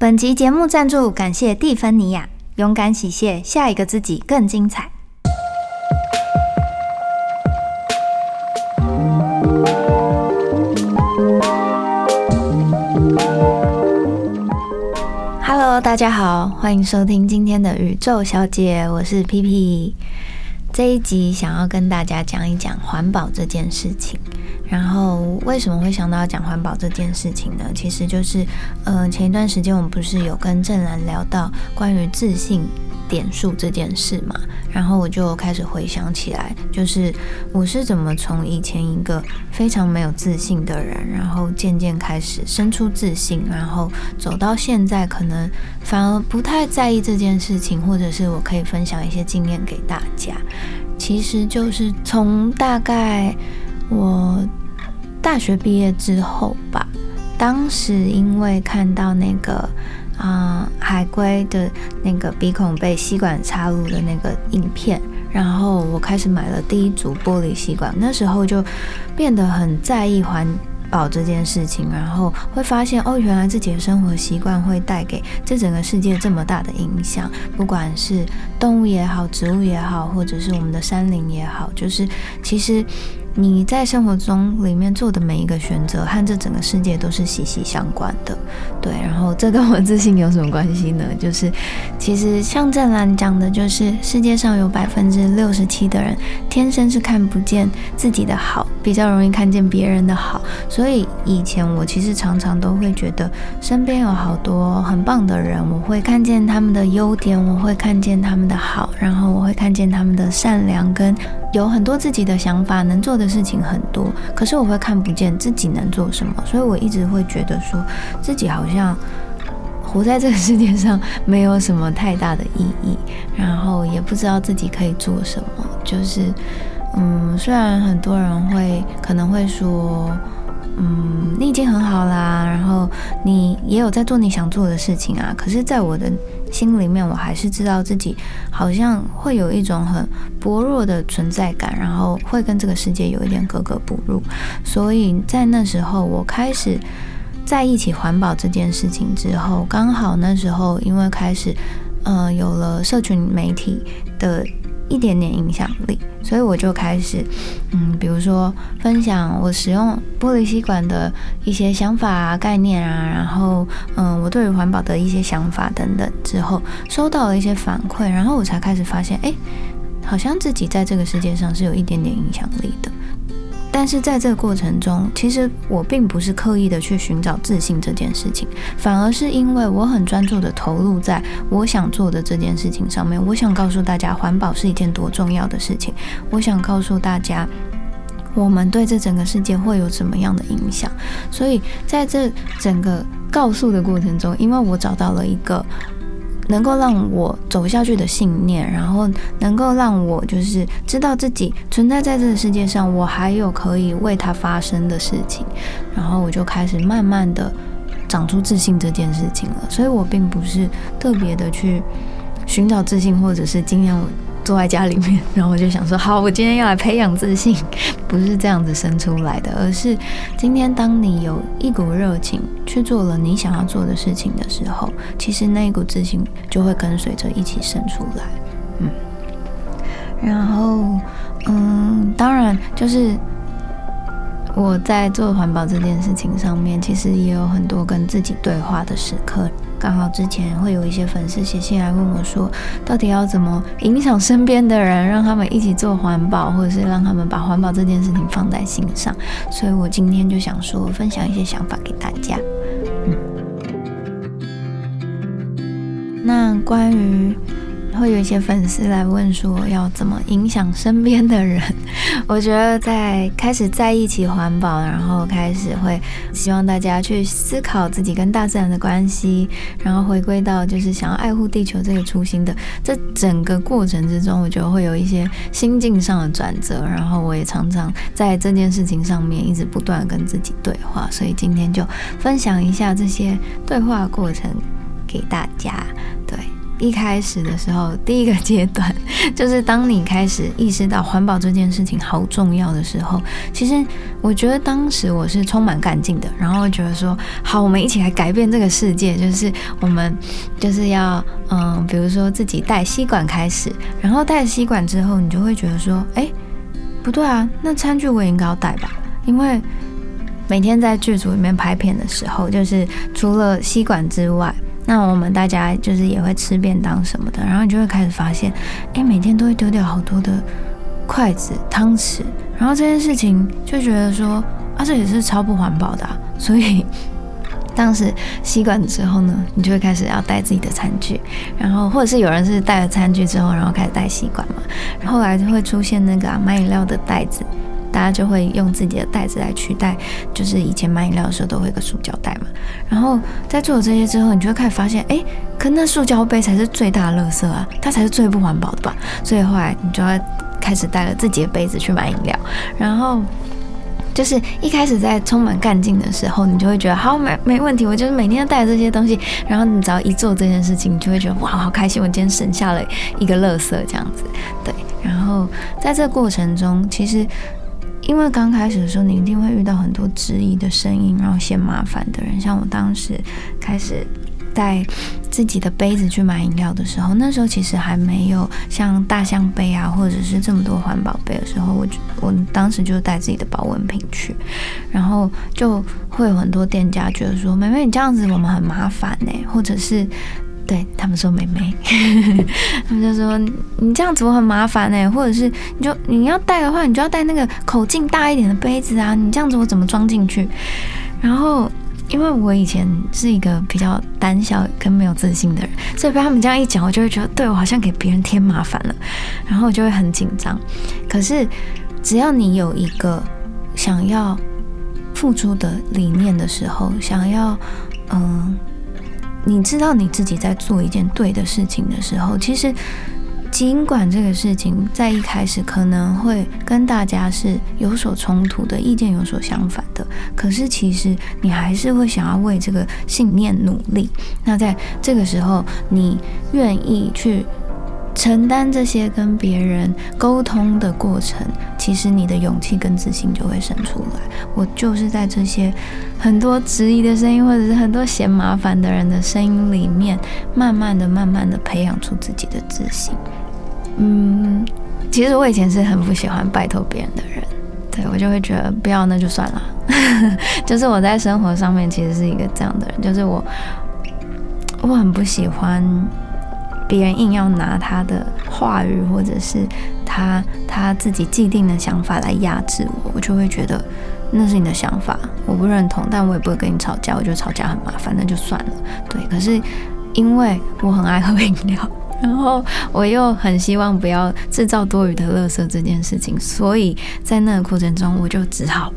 本集节目赞助，感谢蒂芬尼亚，勇敢洗卸，下一个自己更精彩。Hello，大家好，欢迎收听今天的宇宙小姐，我是 P P。这一集想要跟大家讲一讲环保这件事情。然后为什么会想到要讲环保这件事情呢？其实就是，呃，前一段时间我们不是有跟郑兰聊到关于自信点数这件事嘛？然后我就开始回想起来，就是我是怎么从以前一个非常没有自信的人，然后渐渐开始生出自信，然后走到现在，可能反而不太在意这件事情，或者是我可以分享一些经验给大家。其实就是从大概我。大学毕业之后吧，当时因为看到那个啊海龟的那个鼻孔被吸管插入的那个影片，然后我开始买了第一组玻璃吸管，那时候就变得很在意环保这件事情，然后会发现哦，原来自己的生活习惯会带给这整个世界这么大的影响，不管是动物也好，植物也好，或者是我们的山林也好，就是其实。你在生活中里面做的每一个选择，和这整个世界都是息息相关的，对。然后这跟我自信有什么关系呢？就是其实像郑兰讲的，就是世界上有百分之六十七的人天生是看不见自己的好，比较容易看见别人的好。所以以前我其实常常都会觉得身边有好多很棒的人，我会看见他们的优点，我会看见他们的好，然后我会看见他们的善良跟。有很多自己的想法，能做的事情很多，可是我会看不见自己能做什么，所以我一直会觉得说自己好像活在这个世界上没有什么太大的意义，然后也不知道自己可以做什么。就是，嗯，虽然很多人会可能会说。嗯，你已经很好啦，然后你也有在做你想做的事情啊。可是，在我的心里面，我还是知道自己好像会有一种很薄弱的存在感，然后会跟这个世界有一点格格不入。所以在那时候，我开始在一起环保这件事情之后，刚好那时候因为开始，呃，有了社群媒体的。一点点影响力，所以我就开始，嗯，比如说分享我使用玻璃吸管的一些想法啊、概念啊，然后，嗯，我对于环保的一些想法等等，之后收到了一些反馈，然后我才开始发现，哎，好像自己在这个世界上是有一点点影响力的。但是在这个过程中，其实我并不是刻意的去寻找自信这件事情，反而是因为我很专注的投入在我想做的这件事情上面。我想告诉大家，环保是一件多重要的事情。我想告诉大家，我们对这整个世界会有怎么样的影响。所以在这整个告诉的过程中，因为我找到了一个。能够让我走下去的信念，然后能够让我就是知道自己存在在这个世界上，我还有可以为它发生的事情，然后我就开始慢慢的长出自信这件事情了。所以我并不是特别的去寻找自信，或者是尽量。坐在家里面，然后我就想说，好，我今天要来培养自信，不是这样子生出来的，而是今天当你有一股热情去做了你想要做的事情的时候，其实那一股自信就会跟随着一起生出来，嗯，然后，嗯，当然就是我在做环保这件事情上面，其实也有很多跟自己对话的时刻。刚好之前会有一些粉丝写信来问我，说到底要怎么影响身边的人，让他们一起做环保，或者是让他们把环保这件事情放在心上。所以我今天就想说，分享一些想法给大家。嗯，那关于。会有一些粉丝来问说，要怎么影响身边的人？我觉得在开始在一起环保，然后开始会希望大家去思考自己跟大自然的关系，然后回归到就是想要爱护地球这个初心的这整个过程之中，我觉得会有一些心境上的转折。然后我也常常在这件事情上面一直不断跟自己对话，所以今天就分享一下这些对话过程给大家。对。一开始的时候，第一个阶段 就是当你开始意识到环保这件事情好重要的时候，其实我觉得当时我是充满干劲的，然后觉得说，好，我们一起来改变这个世界，就是我们就是要，嗯，比如说自己带吸管开始，然后带吸管之后，你就会觉得说，哎，不对啊，那餐具我也应该要带吧，因为每天在剧组里面拍片的时候，就是除了吸管之外。那我们大家就是也会吃便当什么的，然后你就会开始发现，哎，每天都会丢掉好多的筷子、汤匙，然后这件事情就觉得说，啊，这也是超不环保的。所以当时吸管之后呢，你就会开始要带自己的餐具，然后或者是有人是带了餐具之后，然后开始带吸管嘛，后来就会出现那个买饮料的袋子。大家就会用自己的袋子来取代，就是以前买饮料的时候都会有个塑胶袋嘛。然后在做了这些之后，你就会开始发现，哎，可那塑胶杯才是最大的垃圾啊，它才是最不环保的吧。所以后来你就要开始带了自己的杯子去买饮料。然后就是一开始在充满干劲的时候，你就会觉得好没没问题，我就是每天带这些东西。然后你只要一做这件事情，你就会觉得哇，好开心，我今天省下了一个垃圾这样子。对，然后在这过程中，其实。因为刚开始的时候，你一定会遇到很多质疑的声音，然后嫌麻烦的人。像我当时开始带自己的杯子去买饮料的时候，那时候其实还没有像大象杯啊，或者是这么多环保杯的时候，我我当时就带自己的保温瓶去，然后就会有很多店家觉得说：“妹妹，你这样子我们很麻烦呢。”或者是。对他们说妹妹，他们就说你这样子我很麻烦哎，或者是你就你要带的话，你就要带那个口径大一点的杯子啊，你这样子我怎么装进去？然后因为我以前是一个比较胆小跟没有自信的人，所以被他们这样一讲，我就会觉得对我好像给别人添麻烦了，然后我就会很紧张。可是只要你有一个想要付出的理念的时候，想要嗯。你知道你自己在做一件对的事情的时候，其实尽管这个事情在一开始可能会跟大家是有所冲突的，意见有所相反的，可是其实你还是会想要为这个信念努力。那在这个时候，你愿意去。承担这些跟别人沟通的过程，其实你的勇气跟自信就会生出来。我就是在这些很多质疑的声音，或者是很多嫌麻烦的人的声音里面，慢慢的、慢慢的培养出自己的自信。嗯，其实我以前是很不喜欢拜托别人的人，对我就会觉得不要那就算了。就是我在生活上面其实是一个这样的人，就是我我很不喜欢。别人硬要拿他的话语，或者是他他自己既定的想法来压制我，我就会觉得那是你的想法，我不认同，但我也不会跟你吵架，我觉得吵架很麻烦，那就算了。对，可是因为我很爱喝饮料，然后我又很希望不要制造多余的垃圾这件事情，所以在那个过程中，我就只好。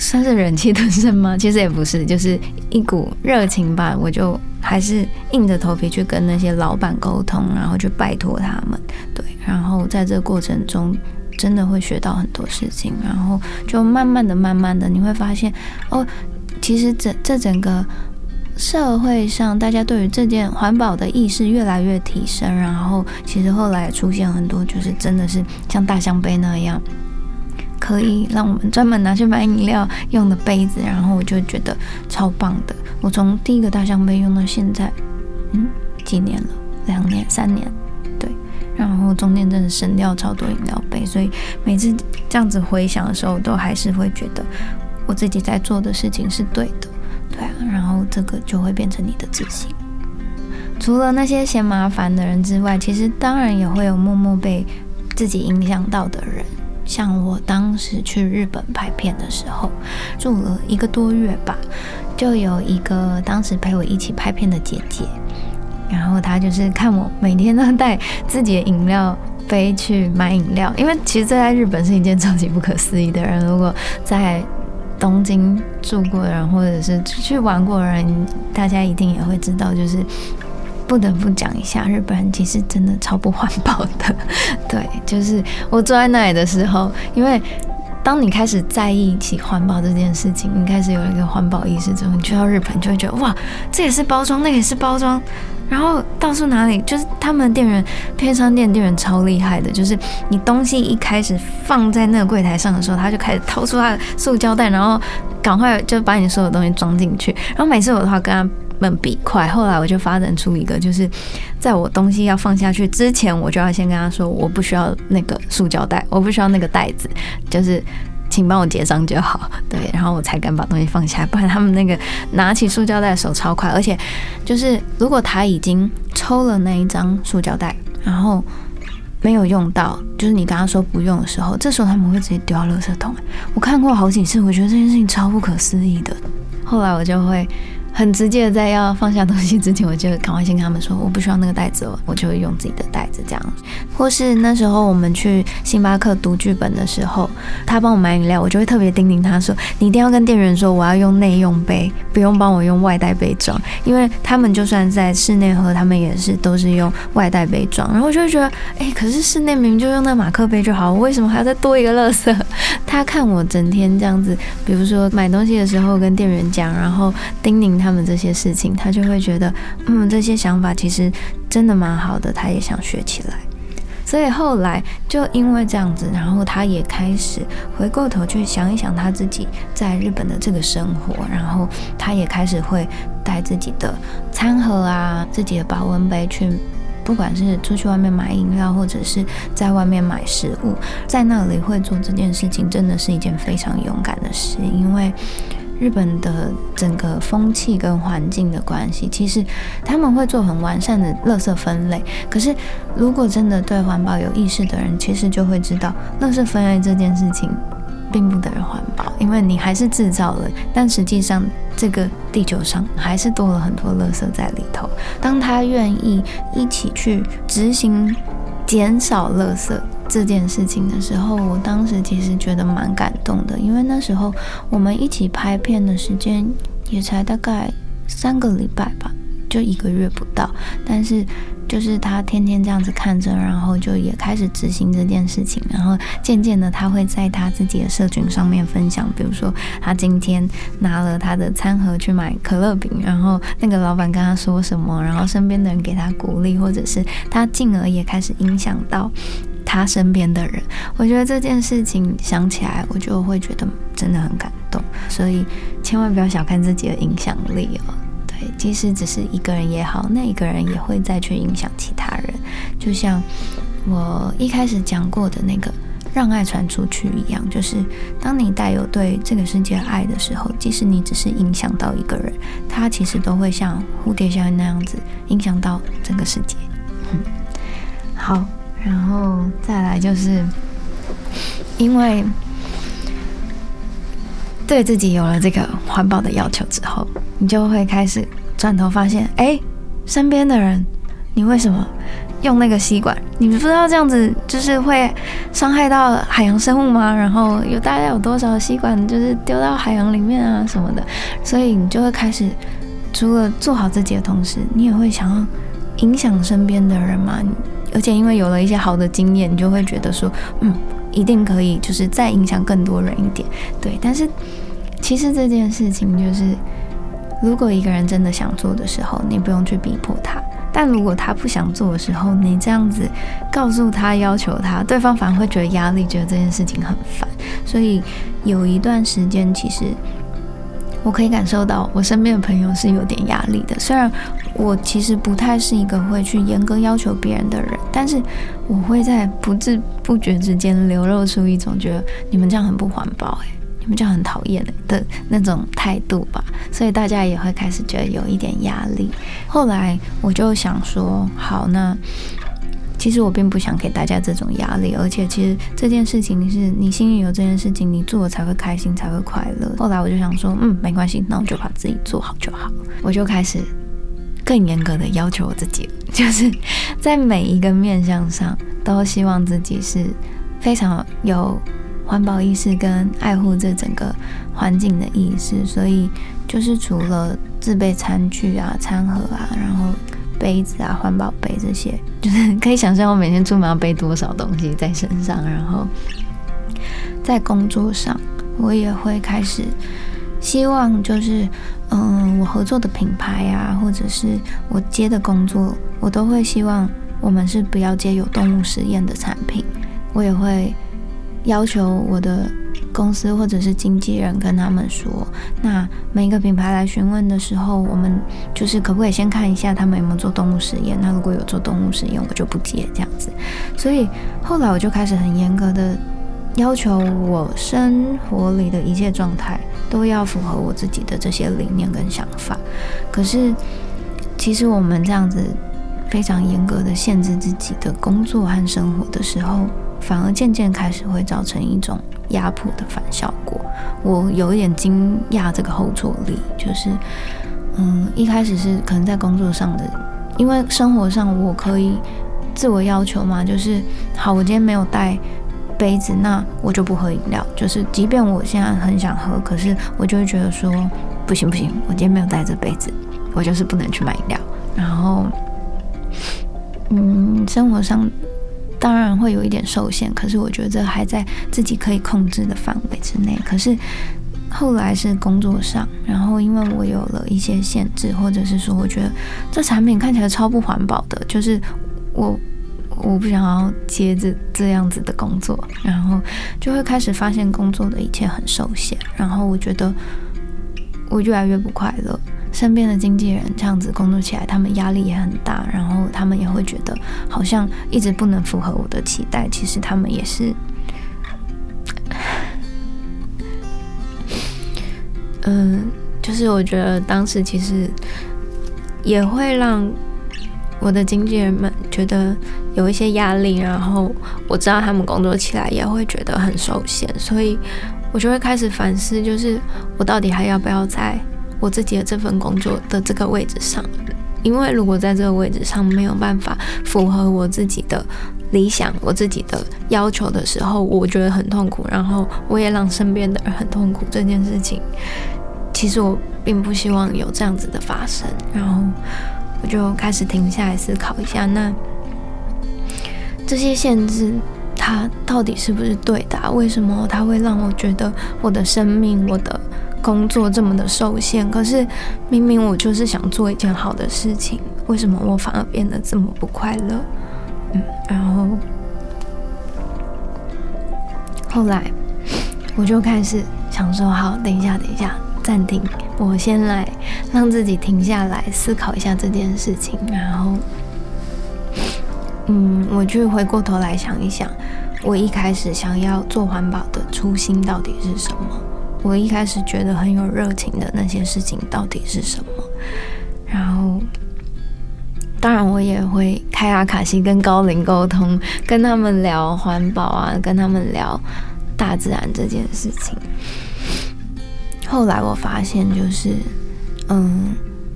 算是忍气吞声吗？其实也不是，就是一股热情吧。我就还是硬着头皮去跟那些老板沟通，然后去拜托他们。对，然后在这个过程中，真的会学到很多事情。然后就慢慢的、慢慢的，你会发现，哦，其实整这整个社会上，大家对于这件环保的意识越来越提升。然后其实后来出现很多，就是真的是像大象杯那样。可以让我们专门拿去买饮料用的杯子，然后我就觉得超棒的。我从第一个大象杯用到现在，嗯，几年了？两年、三年，对。然后中间真的省掉超多饮料杯，所以每次这样子回想的时候，都还是会觉得我自己在做的事情是对的，对啊。然后这个就会变成你的自信。除了那些嫌麻烦的人之外，其实当然也会有默默被自己影响到的人。像我当时去日本拍片的时候，住了一个多月吧，就有一个当时陪我一起拍片的姐姐，然后她就是看我每天都带自己的饮料杯去买饮料，因为其实这在日本是一件超级不可思议的人。如果在东京住过的人，或者是去玩过的人，大家一定也会知道，就是。不得不讲一下，日本人其实真的超不环保的。对，就是我坐在那里的时候，因为当你开始在意起环保这件事情，你开始有一个环保意识之后，你去到日本就会觉得哇，这也是包装，那也是包装。然后到处哪里，就是他们店员，偏商店店员超厉害的，就是你东西一开始放在那个柜台上的时候，他就开始掏出他的塑胶袋，然后赶快就把你所有东西装进去。然后每次我的话跟他们比快，后来我就发展出一个，就是在我东西要放下去之前，我就要先跟他说，我不需要那个塑胶袋，我不需要那个袋子，就是。请帮我结账就好，对，然后我才敢把东西放下，不然他们那个拿起塑胶袋的手超快，而且就是如果他已经抽了那一张塑胶袋，然后没有用到，就是你跟他说不用的时候，这时候他们会直接丢到垃圾桶。我看过好几次，我觉得这件事情超不可思议的。后来我就会。很直接的，在要放下东西之前，我就赶快先跟他们说，我不需要那个袋子了，我就会用自己的袋子这样。或是那时候我们去星巴克读剧本的时候，他帮我买饮料，我就会特别叮咛他说，你一定要跟店员说，我要用内用杯，不用帮我用外带杯装，因为他们就算在室内喝，他们也是都是用外带杯装。然后我就会觉得，哎，可是室内明明就用那马克杯就好，我为什么还要再多一个乐色？他看我整天这样子，比如说买东西的时候跟店员讲，然后叮咛他们这些事情，他就会觉得，嗯，这些想法其实真的蛮好的，他也想学起来。所以后来就因为这样子，然后他也开始回过头去想一想他自己在日本的这个生活，然后他也开始会带自己的餐盒啊、自己的保温杯去。不管是出去外面买饮料，或者是在外面买食物，在那里会做这件事情，真的是一件非常勇敢的事。因为日本的整个风气跟环境的关系，其实他们会做很完善的垃圾分类。可是，如果真的对环保有意识的人，其实就会知道，垃圾分类这件事情。并不等于环保，因为你还是制造了，但实际上这个地球上还是多了很多垃圾在里头。当他愿意一起去执行减少垃圾这件事情的时候，我当时其实觉得蛮感动的，因为那时候我们一起拍片的时间也才大概三个礼拜吧，就一个月不到，但是。就是他天天这样子看着，然后就也开始执行这件事情，然后渐渐的他会在他自己的社群上面分享，比如说他今天拿了他的餐盒去买可乐饼，然后那个老板跟他说什么，然后身边的人给他鼓励，或者是他进而也开始影响到他身边的人。我觉得这件事情想起来，我就会觉得真的很感动，所以千万不要小看自己的影响力哦。对即使只是一个人也好，那一个人也会再去影响其他人，就像我一开始讲过的那个让爱传出去一样，就是当你带有对这个世界爱的时候，即使你只是影响到一个人，他其实都会像蝴蝶效应那样子影响到整个世界。嗯，好，然后再来就是因为。对自己有了这个环保的要求之后，你就会开始转头发现，哎，身边的人，你为什么用那个吸管？你不知道这样子就是会伤害到海洋生物吗？然后有大概有多少吸管就是丢到海洋里面啊什么的，所以你就会开始除了做好自己的同时，你也会想要影响身边的人嘛。而且因为有了一些好的经验，你就会觉得说，嗯。一定可以，就是再影响更多人一点，对。但是其实这件事情就是，如果一个人真的想做的时候，你不用去逼迫他；但如果他不想做的时候，你这样子告诉他、要求他，对方反而会觉得压力，觉得这件事情很烦。所以有一段时间，其实。我可以感受到我身边的朋友是有点压力的。虽然我其实不太是一个会去严格要求别人的人，但是我会在不知不觉之间流露出一种觉得你们这样很不环保，诶，你们这样很讨厌的那种态度吧。所以大家也会开始觉得有一点压力。后来我就想说，好，那。其实我并不想给大家这种压力，而且其实这件事情是你心里有这件事情，你做才会开心，才会快乐。后来我就想说，嗯，没关系，那我就把自己做好就好。我就开始更严格的要求我自己，就是在每一个面向上都希望自己是非常有环保意识跟爱护这整个环境的意识。所以就是除了自备餐具啊、餐盒啊，然后。杯子啊，环保杯这些，就是可以想象我每天出门要背多少东西在身上。然后在工作上，我也会开始希望就是，嗯，我合作的品牌啊，或者是我接的工作，我都会希望我们是不要接有动物实验的产品。我也会要求我的公司或者是经纪人跟他们说，那每一个品牌来询问的时候，我们就是可不可以先看一下他们有没有做动物实验？那如果有做动物实验，我就不接这样子。所以后来我就开始很严格的。要求我生活里的一切状态都要符合我自己的这些理念跟想法。可是，其实我们这样子非常严格的限制自己的工作和生活的时候，反而渐渐开始会造成一种压迫的反效果。我有一点惊讶这个后坐力，就是，嗯，一开始是可能在工作上的，因为生活上我可以自我要求嘛，就是好，我今天没有带。杯子，那我就不喝饮料。就是即便我现在很想喝，可是我就会觉得说，不行不行，我今天没有带这杯子，我就是不能去买饮料。然后，嗯，生活上当然会有一点受限，可是我觉得还在自己可以控制的范围之内。可是后来是工作上，然后因为我有了一些限制，或者是说，我觉得这产品看起来超不环保的，就是我。我不想要接着这样子的工作，然后就会开始发现工作的一切很受限，然后我觉得我越来越不快乐。身边的经纪人这样子工作起来，他们压力也很大，然后他们也会觉得好像一直不能符合我的期待。其实他们也是，嗯，就是我觉得当时其实也会让。我的经纪人们觉得有一些压力，然后我知道他们工作起来也会觉得很受限，所以我就会开始反思，就是我到底还要不要在我自己的这份工作的这个位置上？因为如果在这个位置上没有办法符合我自己的理想、我自己的要求的时候，我觉得很痛苦，然后我也让身边的人很痛苦。这件事情，其实我并不希望有这样子的发生，然后。我就开始停下来思考一下，那这些限制它到底是不是对的？为什么它会让我觉得我的生命、我的工作这么的受限？可是明明我就是想做一件好的事情，为什么我反而变得这么不快乐？嗯，然后后来我就开始想说：好，等一下，等一下。暂停，我先来让自己停下来思考一下这件事情，然后，嗯，我去回过头来想一想，我一开始想要做环保的初心到底是什么？我一开始觉得很有热情的那些事情到底是什么？然后，当然我也会开阿卡西跟高龄沟通，跟他们聊环保啊，跟他们聊大自然这件事情。后来我发现，就是，嗯，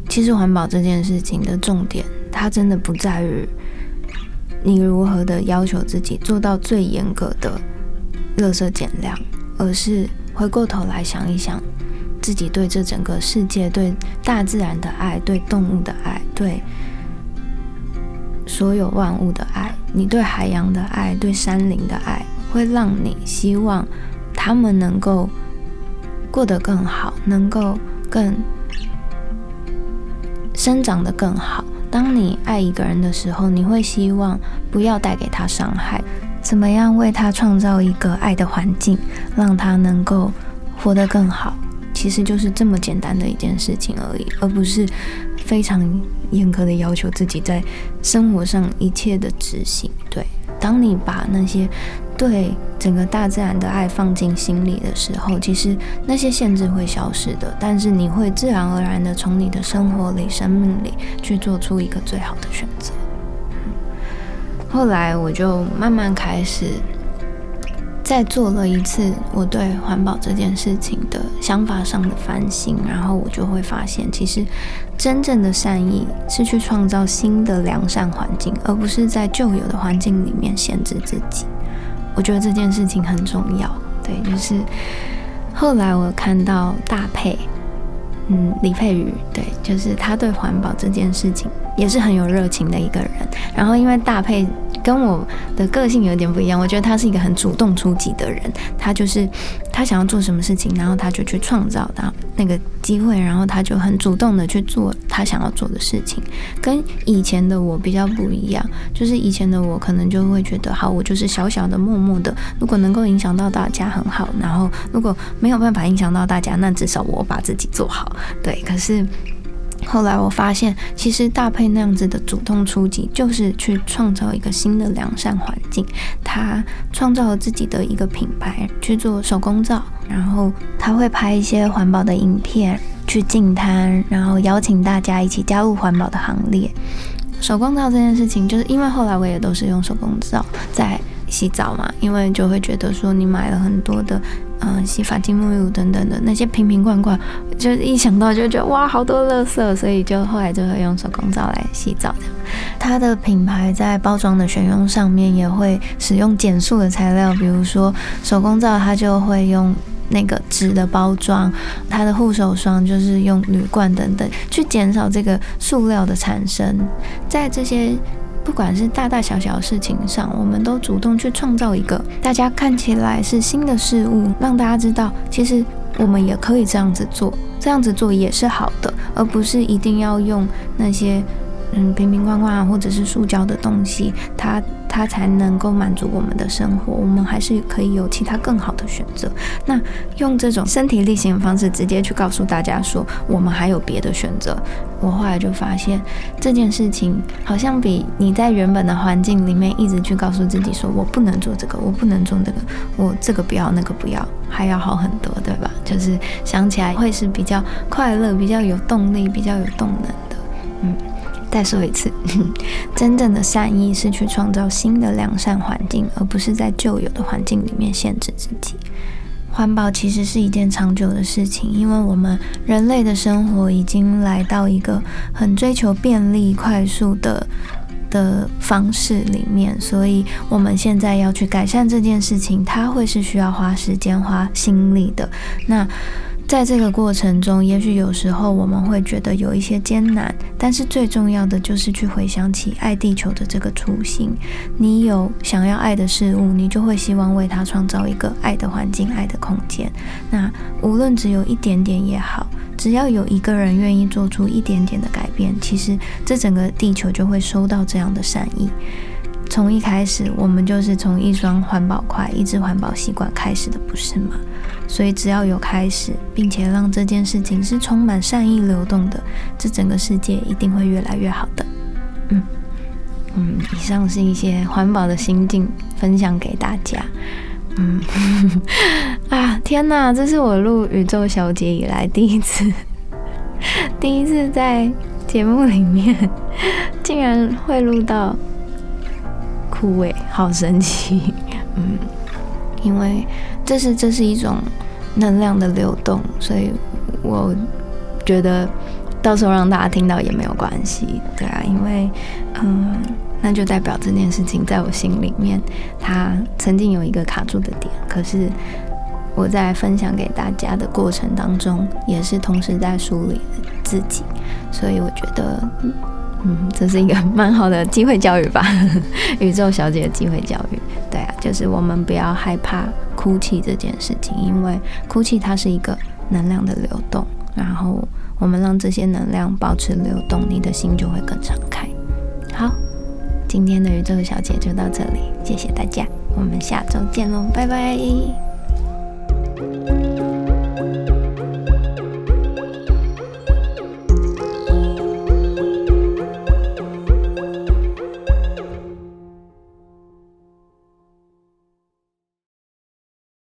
其实环保这件事情的重点，它真的不在于你如何的要求自己做到最严格的垃圾减量，而是回过头来想一想，自己对这整个世界、对大自然的爱、对动物的爱、对所有万物的爱，你对海洋的爱、对山林的爱，会让你希望他们能够。过得更好，能够更生长得更好。当你爱一个人的时候，你会希望不要带给他伤害。怎么样为他创造一个爱的环境，让他能够活得更好？其实就是这么简单的一件事情而已，而不是非常严格的要求自己在生活上一切的执行。对，当你把那些。对整个大自然的爱放进心里的时候，其实那些限制会消失的。但是你会自然而然的从你的生活里、生命里去做出一个最好的选择。后来我就慢慢开始再做了一次我对环保这件事情的想法上的反省，然后我就会发现，其实真正的善意是去创造新的良善环境，而不是在旧有的环境里面限制自己。我觉得这件事情很重要，对，就是后来我看到大佩，嗯，李佩瑜，对，就是他对环保这件事情也是很有热情的一个人。然后因为大佩跟我的个性有点不一样。我觉得他是一个很主动出击的人，他就是他想要做什么事情，然后他就去创造到那个机会，然后他就很主动的去做他想要做的事情。跟以前的我比较不一样，就是以前的我可能就会觉得，好，我就是小小的、默默的，如果能够影响到大家很好，然后如果没有办法影响到大家，那至少我把自己做好。对，可是。后来我发现，其实大佩那样子的主动出击，就是去创造一个新的良善环境。他创造了自己的一个品牌，去做手工皂，然后他会拍一些环保的影片，去净滩，然后邀请大家一起加入环保的行列。手工皂这件事情，就是因为后来我也都是用手工皂在洗澡嘛，因为就会觉得说你买了很多的。嗯，洗发精、沐浴乳等等的那些瓶瓶罐罐，就一想到就觉得哇，好多垃圾，所以就后来就会用手工皂来洗澡。这样，它的品牌在包装的选用上面也会使用减塑的材料，比如说手工皂，它就会用那个纸的包装；它的护手霜就是用铝罐等等，去减少这个塑料的产生。在这些。不管是大大小小的事情上，我们都主动去创造一个大家看起来是新的事物，让大家知道，其实我们也可以这样子做，这样子做也是好的，而不是一定要用那些嗯瓶瓶罐罐或者是塑胶的东西，它。它才能够满足我们的生活，我们还是可以有其他更好的选择。那用这种身体力行的方式，直接去告诉大家说，我们还有别的选择。我后来就发现，这件事情好像比你在原本的环境里面一直去告诉自己说我不能做这个，我不能做那个，我这个不要那个不要，还要好很多，对吧？就是想起来会是比较快乐、比较有动力、比较有动能的，嗯。再说一次，真正的善意是去创造新的良善环境，而不是在旧有的环境里面限制自己。环保其实是一件长久的事情，因为我们人类的生活已经来到一个很追求便利、快速的的方式里面，所以我们现在要去改善这件事情，它会是需要花时间、花心力的。那在这个过程中，也许有时候我们会觉得有一些艰难，但是最重要的就是去回想起爱地球的这个初心。你有想要爱的事物，你就会希望为它创造一个爱的环境、爱的空间。那无论只有一点点也好，只要有一个人愿意做出一点点的改变，其实这整个地球就会收到这样的善意。从一开始，我们就是从一双环保筷、一支环保吸管开始的，不是吗？所以只要有开始，并且让这件事情是充满善意流动的，这整个世界一定会越来越好的。嗯嗯，以上是一些环保的心境分享给大家。嗯 啊，天哪，这是我录宇宙小姐以来第一次，第一次在节目里面竟然会录到。枯萎，好神奇，嗯，因为这是这是一种能量的流动，所以我觉得到时候让大家听到也没有关系，对啊，因为嗯，那就代表这件事情在我心里面，它曾经有一个卡住的点，可是我在分享给大家的过程当中，也是同时在梳理自己，所以我觉得。嗯，这是一个蛮好的机会教育吧，宇宙小姐的机会教育。对啊，就是我们不要害怕哭泣这件事情，因为哭泣它是一个能量的流动，然后我们让这些能量保持流动，你的心就会更敞开。好，今天的宇宙小姐就到这里，谢谢大家，我们下周见喽，拜拜。